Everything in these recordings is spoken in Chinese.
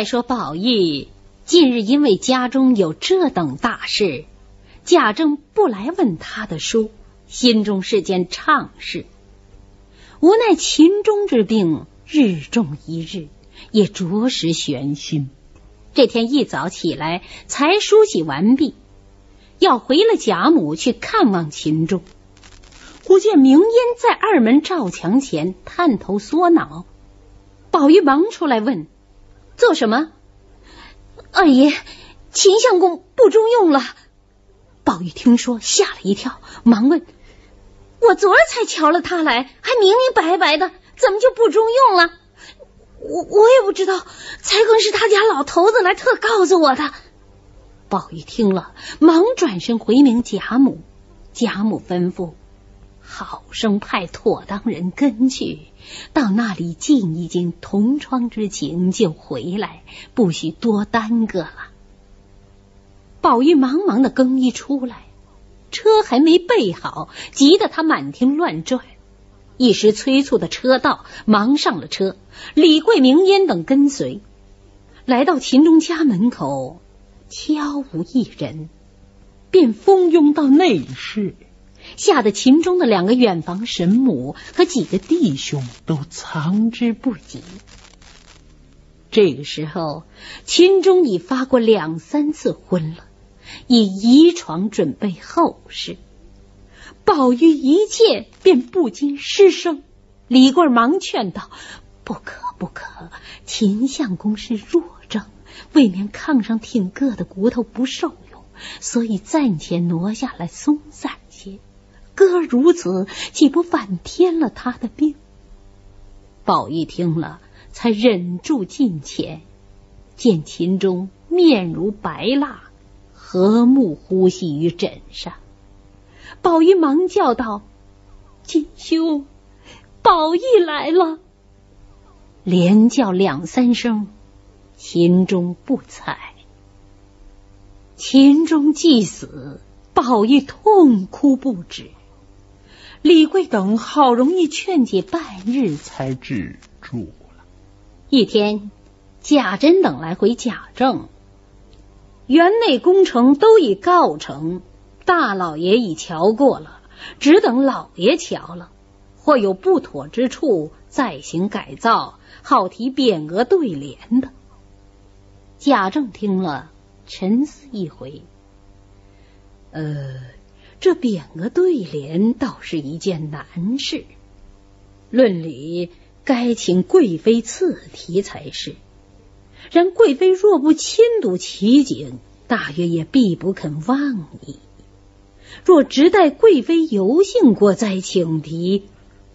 再说宝玉近日因为家中有这等大事，贾政不来问他的书，心中是件怅事。无奈秦钟之病日重一日，也着实悬心。这天一早起来，才梳洗完毕，要回了贾母去看望秦钟。忽见明烟在二门照墙前探头缩脑，宝玉忙出来问：“做什么？”二爷，秦相公不中用了。宝玉听说，吓了一跳，忙问。我昨儿才瞧了他来，还明明白白的，怎么就不中用了？我我也不知道，才更是他家老头子来特告诉我的。宝玉听了，忙转身回明贾母。贾母吩咐：好生派妥当人跟去，到那里静一静同窗之情，就回来，不许多耽搁了。宝玉忙忙的更衣出来。车还没备好，急得他满厅乱转，一时催促的车到，忙上了车。李贵、明烟等跟随，来到秦钟家门口，悄无一人，便蜂拥到内室，吓得秦钟的两个远房神母和几个弟兄都藏之不及。这个时候，秦钟已发过两三次昏了。已移床准备后事，宝玉一见便不禁失声。李贵忙劝道：“不可不可，秦相公是弱症，未免炕上挺个的骨头不受用，所以暂且挪下来松散。哥如此，岂不反添了他的病？”宝玉听了，才忍住近前，见秦钟面如白蜡。和睦呼吸于枕上，宝玉忙叫道：“金兄，宝玉来了！”连叫两三声，秦钟不睬。秦钟既死，宝玉痛哭不止。李贵等好容易劝解半日，才止住了。一天，贾珍等来回贾政。园内工程都已告成，大老爷已瞧过了，只等老爷瞧了，或有不妥之处，再行改造，好提匾额对联的。贾政听了，沉思一回，呃，这匾额对联倒是一件难事，论理该请贵妃赐题才是。然贵妃若不亲睹奇景，大约也必不肯忘矣。若直待贵妃游幸过再请题，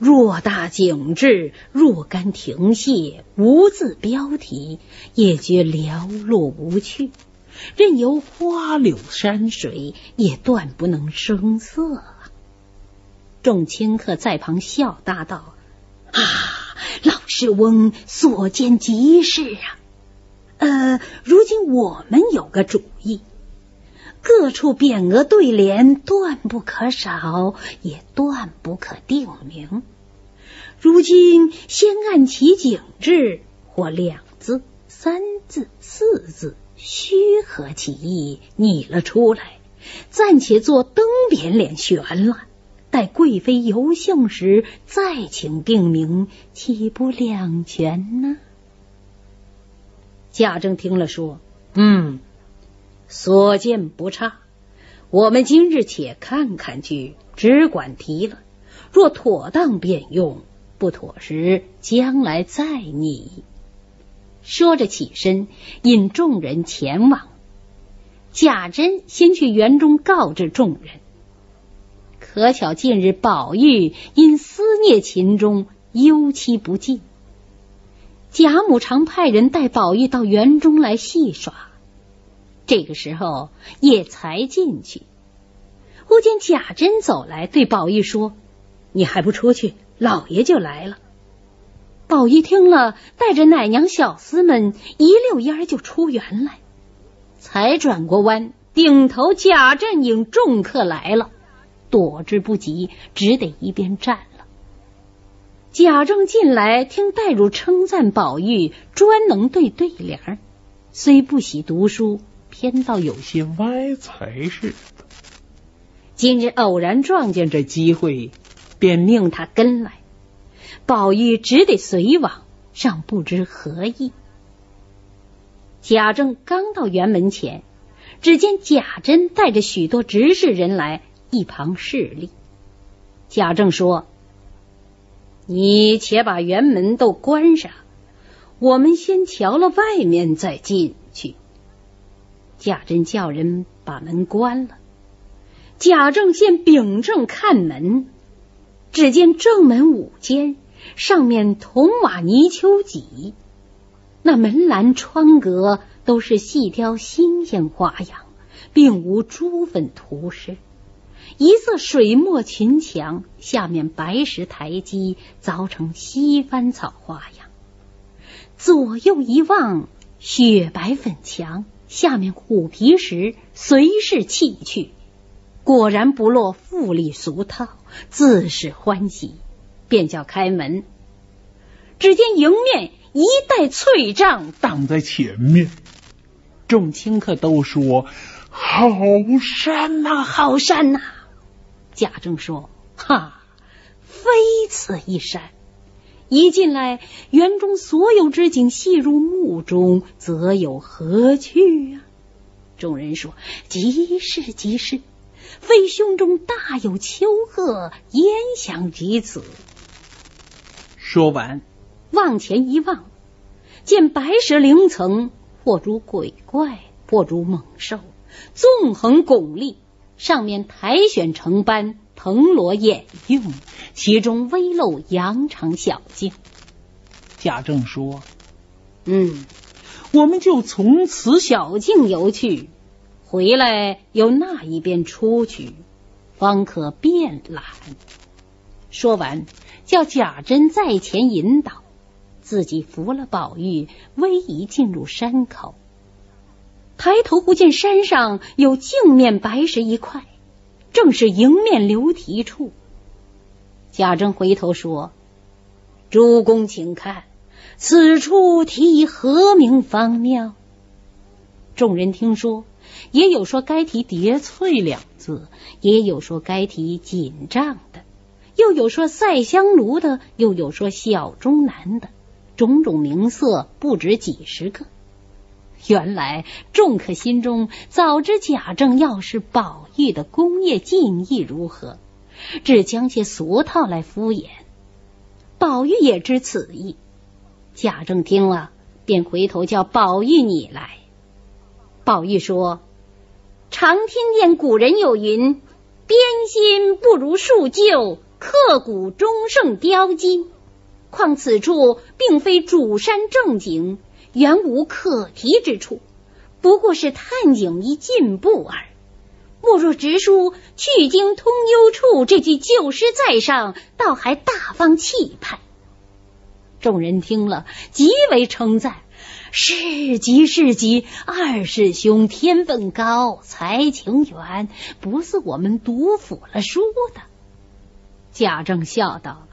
偌大景致若干停歇，无字标题，也觉寥落无趣。任由花柳山水，也断不能生色。众清客在旁笑答道：“啊，老师翁所见极是啊。”呃，如今我们有个主意，各处匾额对联断不可少，也断不可定名。如今先按其景致，或两字、三字、四字，虚和其意，拟了出来，暂且做灯匾脸悬了。待贵妃游幸时，再请定名，岂不两全呢？贾政听了，说：“嗯，所见不差。我们今日且看看去，只管提了。若妥当便用，不妥时将来再拟。”说着起身，引众人前往。贾珍先去园中告知众人，可巧近日宝玉因思念秦钟，忧戚不尽。贾母常派人带宝玉到园中来戏耍。这个时候也才进去，忽见贾珍走来，对宝玉说：“你还不出去，老爷就来了。”宝玉听了，带着奶娘小厮们一溜烟就出园来。才转过弯，顶头贾政引众客来了，躲之不及，只得一边站了。贾政进来，听黛入称赞宝玉专能对对联，虽不喜读书，偏倒有些歪才似的。今日偶然撞见这机会，便命他跟来。宝玉只得随往，尚不知何意。贾政刚到园门前，只见贾珍带着许多执事人来一旁侍立。贾政说：“你且把园门都关上，我们先瞧了外面再进去。”贾珍叫人把门关了。贾政先秉正看门，只见正门五间，上面铜瓦泥丘脊。那门栏窗格都是细雕新鲜花样，并无朱粉涂饰。一色水墨群墙，下面白石台基凿成西番草花样。左右一望，雪白粉墙，下面虎皮石随势砌去，果然不落富丽俗套，自是欢喜，便叫开门。只见迎面。一袋翠帐挡在前面，众清客都说：“好山呐，好山呐！”贾政说：“哈，非此一山。一进来，园中所有之景细入目中，则有何趣啊？”众人说：“极是，极是，非胸中大有丘壑，焉想及此？”说完。往前一望，见白石灵层，或如鬼怪，或如猛兽，纵横拱立，上面苔藓成斑，藤萝掩映，其中微露羊肠小径。贾政说：“嗯，我们就从此小径游去，回来由那一边出去，方可便览。”说完，叫贾珍在前引导。自己扶了宝玉，逶迤进入山口。抬头不见山上有镜面白石一块，正是迎面流题处。贾珍回头说：“主公，请看，此处题何名方妙？”众人听说，也有说该题“叠翠”两字，也有说该题“锦帐”，又有说“赛香炉”的，又有说“小中南”的。种种名色不止几十个，原来众客心中早知贾政要是宝玉的功业技艺如何，只将些俗套来敷衍。宝玉也知此意，贾政听了，便回头叫宝玉你来。宝玉说：“常听见古人有云，编新不如树旧，刻骨终胜雕金。”况此处并非主山正景，原无可提之处，不过是探景一进步耳。莫若直书“去经通幽处”这句旧诗在上，倒还大方气派。众人听了，极为称赞：“是极是极，二师兄天分高，才情远，不似我们读腐了书的。”贾政笑道。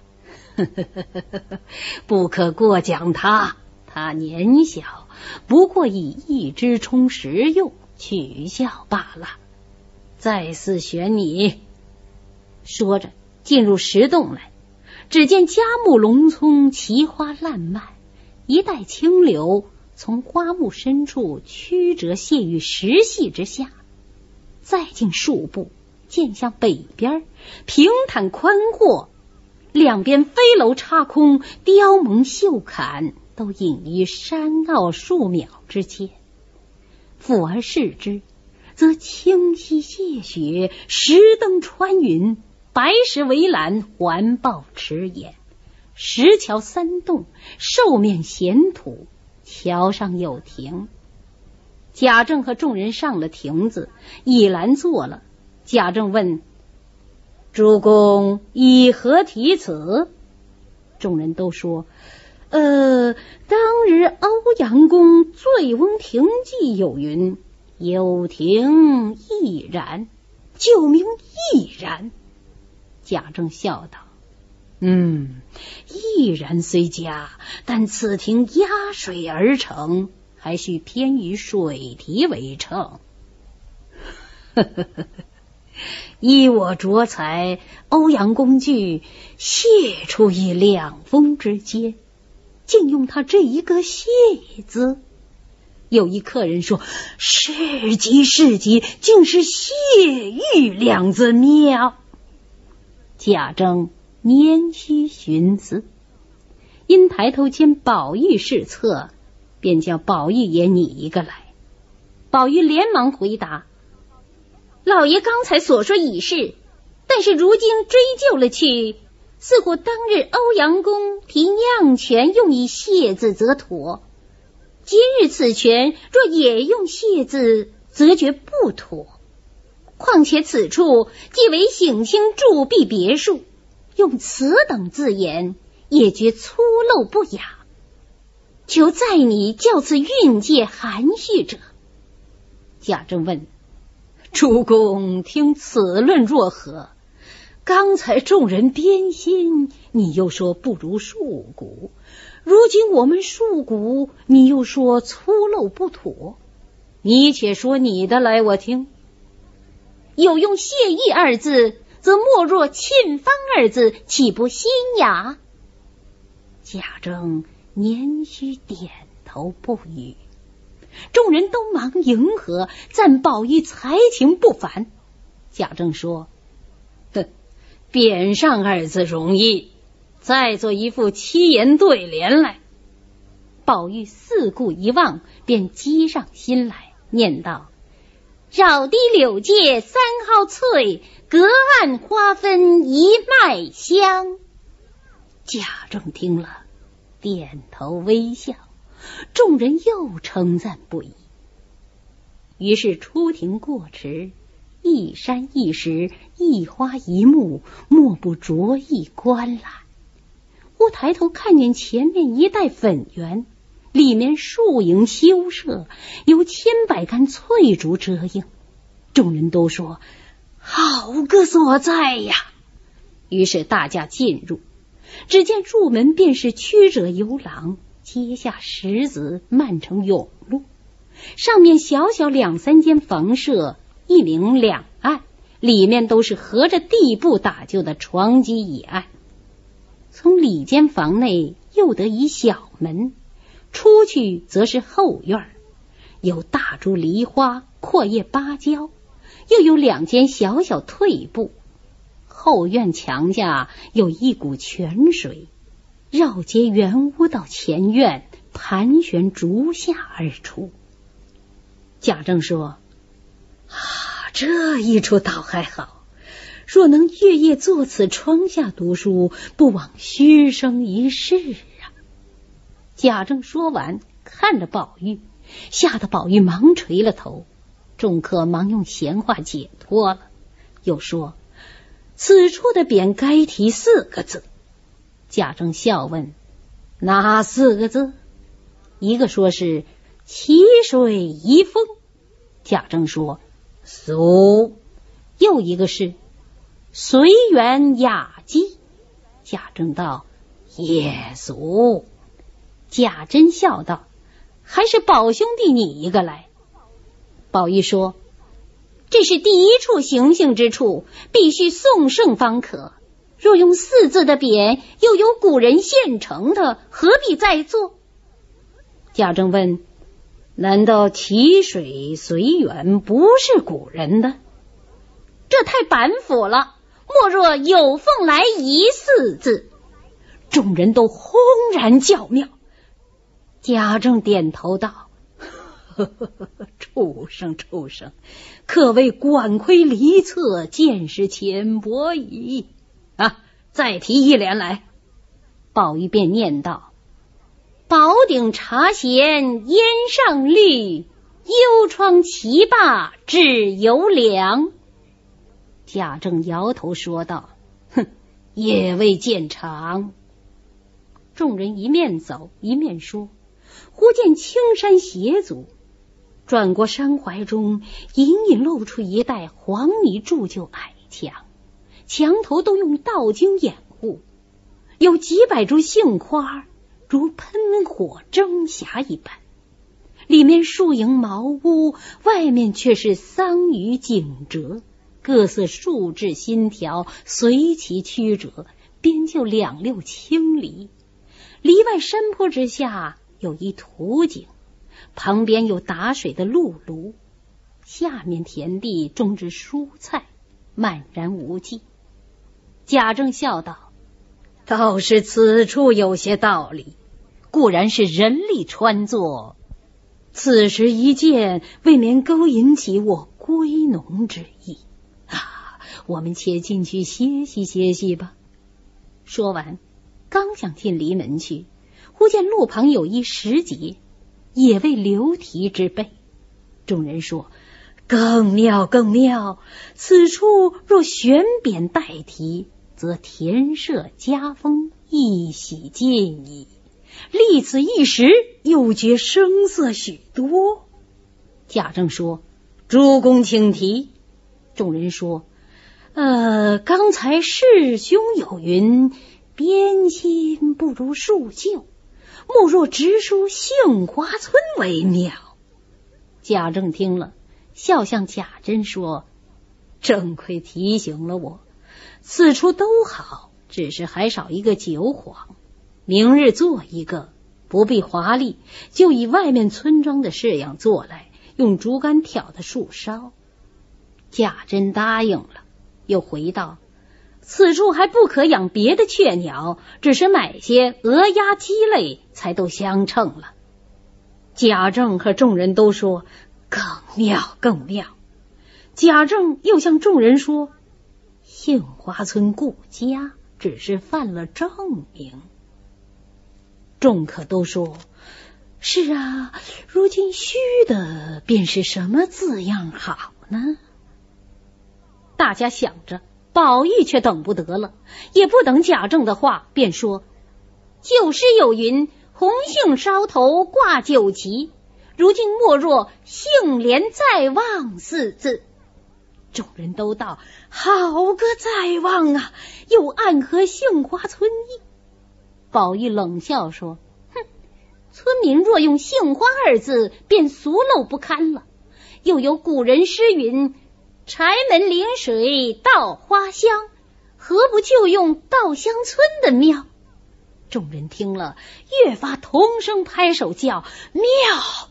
呵呵呵呵呵，不可过奖他。他年小，不过以一支充实用，取笑罢了。再次选你。说着，进入石洞来，只见嘉木龙葱，奇花烂漫，一带清流从花木深处曲折泻于石隙之下。再进数步，见向北边平坦宽阔。两边飞楼插空，雕蒙绣坎，都隐于山坳树苗之间。俯而视之，则清溪泻雪，石灯穿云，白石围栏环抱池沿，石桥三洞，兽面闲土，桥上有亭。贾政和众人上了亭子，倚栏坐了。贾政问。主公以何题此？众人都说：“呃，当日欧阳公《醉翁亭记》有云：‘有亭亦然，就名亦然。’”贾政笑道：“嗯，亦然虽佳，但此亭压水而成，还需偏于水题为称。呵呵呵，依我拙才，欧阳公句谢出于两峰之间，竟用他这一个“谢”字。有一客人说：“是极是极，竟是谢玉两字妙。”贾政拈须寻思，因抬头见宝玉侍侧，便叫宝玉也拟一个来。宝玉连忙回答：“老爷刚才所说已是，但是如今追究了去，似乎当日欧阳公提酿泉用以谢字则妥。”今日此泉若也用谢字，则觉不妥。况且此处既为省亲驻壁别墅，用此等字眼，也觉粗陋不雅。求在你教此韵界含蓄者。贾政问：“主公听此论若何？刚才众人编心，你又说不如数骨。”如今我们树骨，你又说粗陋不妥，你且说你的来，我听。有用“谢意”二字，则莫若“沁芳”二字，岂不新雅？贾政年须点头不语，众人都忙迎合，赞宝玉才情不凡。贾政说：“哼，匾上二字容易。”再做一副七言对联来。宝玉四顾一望，便积上心来，念道：“绕堤柳界三号翠，隔岸花分一脉香。”贾政听了，点头微笑，众人又称赞不已。于是出庭过池，一山一石，一花一木，莫不着意观览。忽抬头看见前面一带粉园，里面树影修舍，有千百竿翠竹遮映。众人都说好个所在呀！于是大家进入，只见入门便是曲折游廊，阶下石子漫成甬路，上面小小两三间房舍，一明两暗，里面都是合着地布打就的床几椅案。从里间房内又得一小门，出去则是后院，有大株梨花、阔叶芭蕉，又有两间小小退步。后院墙下有一股泉水，绕街圆屋到前院，盘旋逐下而出。贾政说：“啊，这一处倒还好。”若能月夜坐此窗下读书，不枉虚生一世啊！贾政说完，看着宝玉，吓得宝玉忙垂了头。众客忙用闲话解脱了，又说：“此处的匾该题四个字。”贾政笑问：“哪四个字？”一个说是“奇水遗风”，贾政说：“俗。”又一个是。随缘雅集，贾政道：“也俗。”贾珍笑道：“还是宝兄弟你一个来。”宝玉说：“这是第一处行刑之处，必须送圣方可。若用四字的匾，又有古人现成的，何必再做？”贾政问：“难道齐水随缘不是古人的？这太板斧了。”莫若有凤来仪四字，众人都轰然叫妙。贾政点头道：“畜生，畜生，可谓管窥离策，见识浅薄矣。”啊，再提一联来。宝玉便念道：“宝鼎茶闲烟上绿，幽窗棋罢只犹凉。”贾政摇头说道：“哼，也未见长。”众人一面走一面说，忽见青山斜阻，转过山怀中，隐隐露出一带黄泥铸就矮墙，墙头都用道经掩护，有几百株杏花，如喷火蒸霞一般。里面树影茅屋，外面却是桑榆景折，各色树枝新条随其曲折，边就两六青篱。篱外山坡之下有一土井，旁边有打水的露炉，下面田地种植蔬菜，漫然无际。贾政笑道：“倒是此处有些道理。固然是人力穿作，此时一见，未免勾引起我归农之意啊！我们且进去歇息歇息吧。”说完，刚想进篱门去，忽见路旁有一石碣，也为流题之辈。众人说：“更妙，更妙！此处若悬匾代题。”则田舍家风一洗尽矣。立此一时，又觉声色许多。贾政说：“诸公请提。”众人说：“呃，刚才师兄有云，编新不如树旧，莫若直书杏花村为妙。”贾政听了，笑向贾珍说：“正亏提醒了我。”此处都好，只是还少一个酒幌。明日做一个，不必华丽，就以外面村庄的式样做来，用竹竿挑的树梢。贾珍答应了，又回道：“此处还不可养别的雀鸟，只是买些鹅鸭鸡类，才都相称了。”贾政和众人都说：“更妙，更妙。”贾政又向众人说。杏花村顾家只是犯了证明，众可都说是啊。如今虚的便是什么字样好呢？大家想着，宝玉却等不得了，也不等贾政的话，便说：“旧诗有云，红杏梢头挂酒旗，如今莫若杏帘在望四字。”众人都道：“好个在望啊！”又暗合杏花村意。宝玉冷笑说：“哼，村民若用杏花二字，便俗陋不堪了。又有古人诗云：‘柴门临水稻花香’，何不就用稻香村的妙？”众人听了，越发同声拍手叫：“妙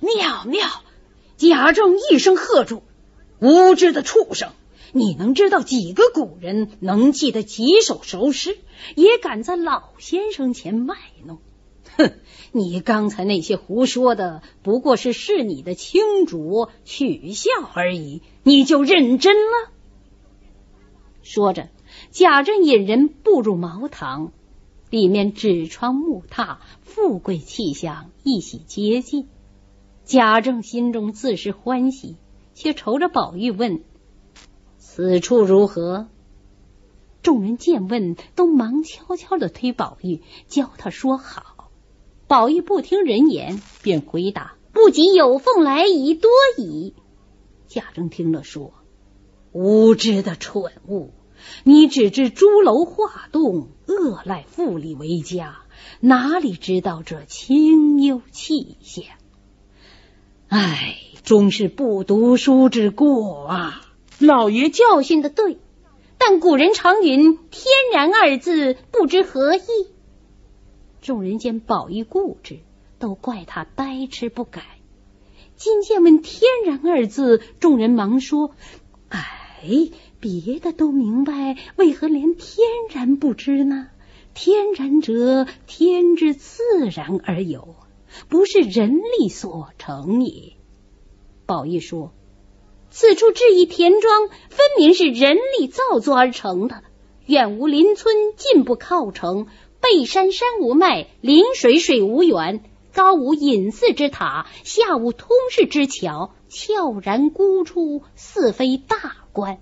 妙妙！”贾政一声喝住。无知的畜生！你能知道几个古人能记得几首熟诗，也敢在老先生前卖弄？哼！你刚才那些胡说的，不过是是你的清浊取笑而已，你就认真了。说着，贾政引人步入茅堂，里面纸窗木榻，富贵气象一洗接近。贾政心中自是欢喜。却愁着宝玉问：“此处如何？”众人见问，都忙悄悄的推宝玉，教他说好。宝玉不听人言，便回答：“不及有凤来仪多矣。”贾政听了说：“无知的蠢物，你只知朱楼画栋、恶赖富丽为家，哪里知道这清幽气象？唉。”终是不读书之过啊！老爷教训的对，但古人常云“天然”二字，不知何意。众人见宝玉固执，都怪他呆痴不改。今见问“天然”二字，众人忙说：“哎，别的都明白，为何连‘天然’不知呢？天然者，天之自然而有，不是人力所成也。”宝玉说：“此处置一田庄，分明是人力造作而成的。远无邻村，近不靠城，背山山无脉，临水水无源，高无隐寺之塔，下无通市之桥，悄然孤出，似非大观。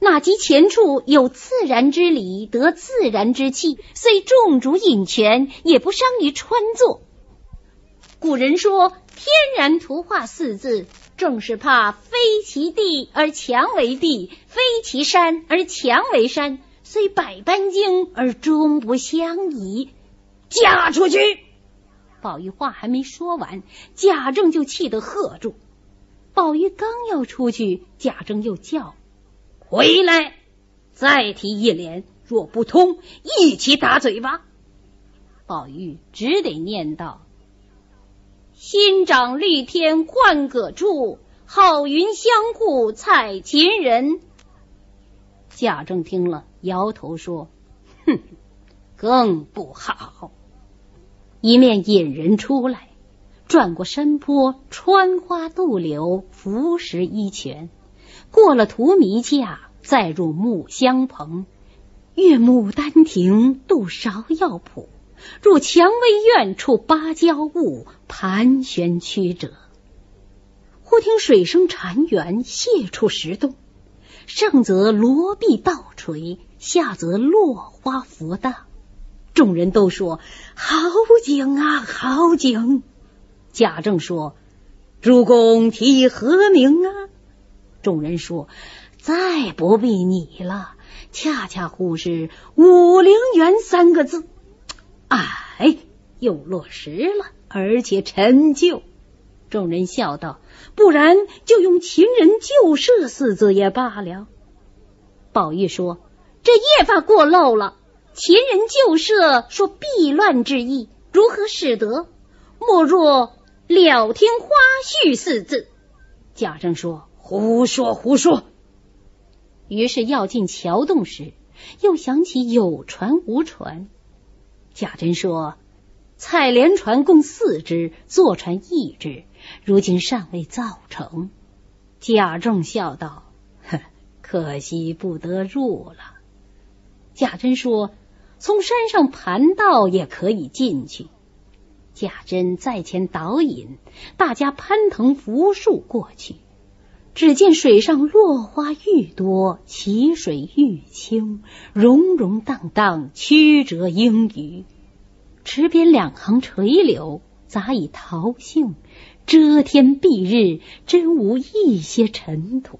那及前处有自然之理，得自然之气，虽众主引泉，也不伤于川作。古人说。”天然图画四字，正是怕非其地而墙为地，非其山而墙为山，虽百般精而终不相宜。嫁出去！宝玉话还没说完，贾政就气得喝住。宝玉刚要出去，贾政又叫：“回来！再提一联，若不通，一起打嘴巴。”宝玉只得念道：“新长绿天换葛柱，好云相护采芹人。”贾政听了，摇头说：“哼，更不好。”一面引人出来，转过山坡，穿花渡柳，浮石依泉，过了荼蘼架，再入木香棚，越牡丹亭，渡芍药圃，入蔷薇院，处芭蕉坞，盘旋曲折。忽听水声潺潺，泻出石洞，上则罗碧倒垂，下则落花浮荡。众人都说好景啊，好景！贾政说：“主公提何名啊？”众人说：“再不必你了，恰恰乎是武陵源三个字。”哎，又落实了，而且陈旧。众人笑道：“不然就用‘秦人旧社’四字也罢了。”宝玉说：“这夜法过漏了。”秦人旧社说避乱之意，如何使得？莫若了听花絮四字。贾政说：“胡说胡说。”于是要进桥洞时，又想起有船无船。贾珍说：“采莲船共四只，坐船一只，如今尚未造成。”贾政笑道：“呵，可惜不得入了。”贾珍说。从山上盘道也可以进去。贾珍在前导引，大家攀藤扶树过去。只见水上落花愈多，其水愈清，溶溶荡荡，曲折莺语。池边两行垂柳，杂以桃杏，遮天蔽日，真无一些尘土。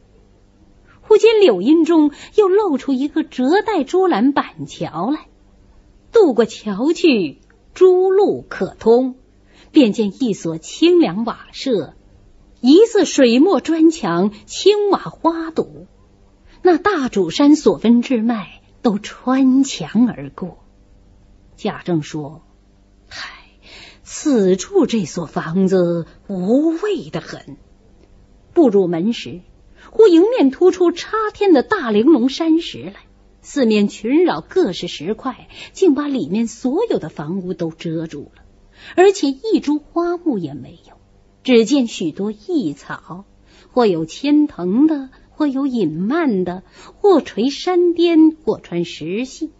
忽见柳荫中又露出一个折带竹栏板桥来。渡过桥去，诸路可通。便见一所清凉瓦舍，一色水墨砖墙，青瓦花堵。那大主山所分之脉都穿墙而过。贾政说：“嗨，此处这所房子无味的很。”步入门时，忽迎面突出插天的大玲珑山石来。四面群绕，各式石块，竟把里面所有的房屋都遮住了，而且一株花木也没有。只见许多异草，或有牵藤的，或有隐蔓的，或垂山巅，或穿石隙，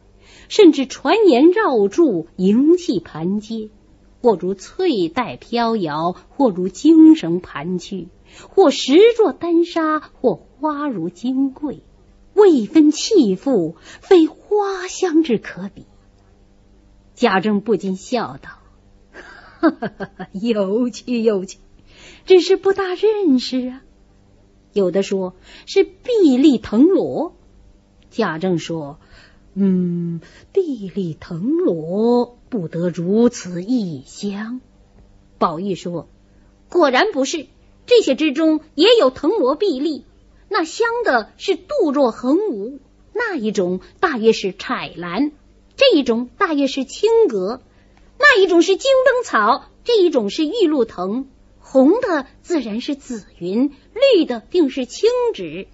甚至传言绕柱，银器盘接，或如翠带飘摇，或如精绳盘曲，或石若丹砂，或花如金桂。未分气妇，非花香之可比。贾政不禁笑道：“哈哈哈哈，有趣有趣，只是不大认识啊。”有的说是碧丽藤萝。贾政说：“嗯，碧丽藤萝不得如此异香。”宝玉说：“果然不是，这些之中也有藤萝碧丽。”那香的是杜若横无，那一种大约是彩兰，这一种大约是青葛，那一种是金灯草，这一种是玉露藤，红的自然是紫云，绿的定是青纸。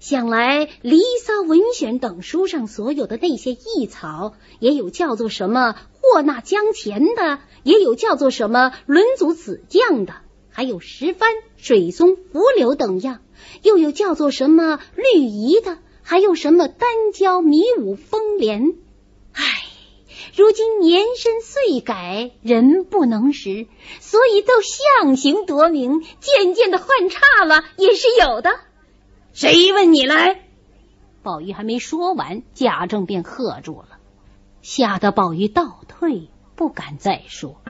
想来《离骚》《文选》等书上所有的那些异草，也有叫做什么霍纳江前的，也有叫做什么轮祖子将的，还有石帆、水松、浮柳等样。又有叫做什么绿移的，还有什么丹椒、迷舞、风莲。唉，如今年深岁改，人不能识，所以都象形夺名，渐渐的换差了，也是有的。谁问你来？宝玉还没说完，贾政便喝住了，吓得宝玉倒退，不敢再说。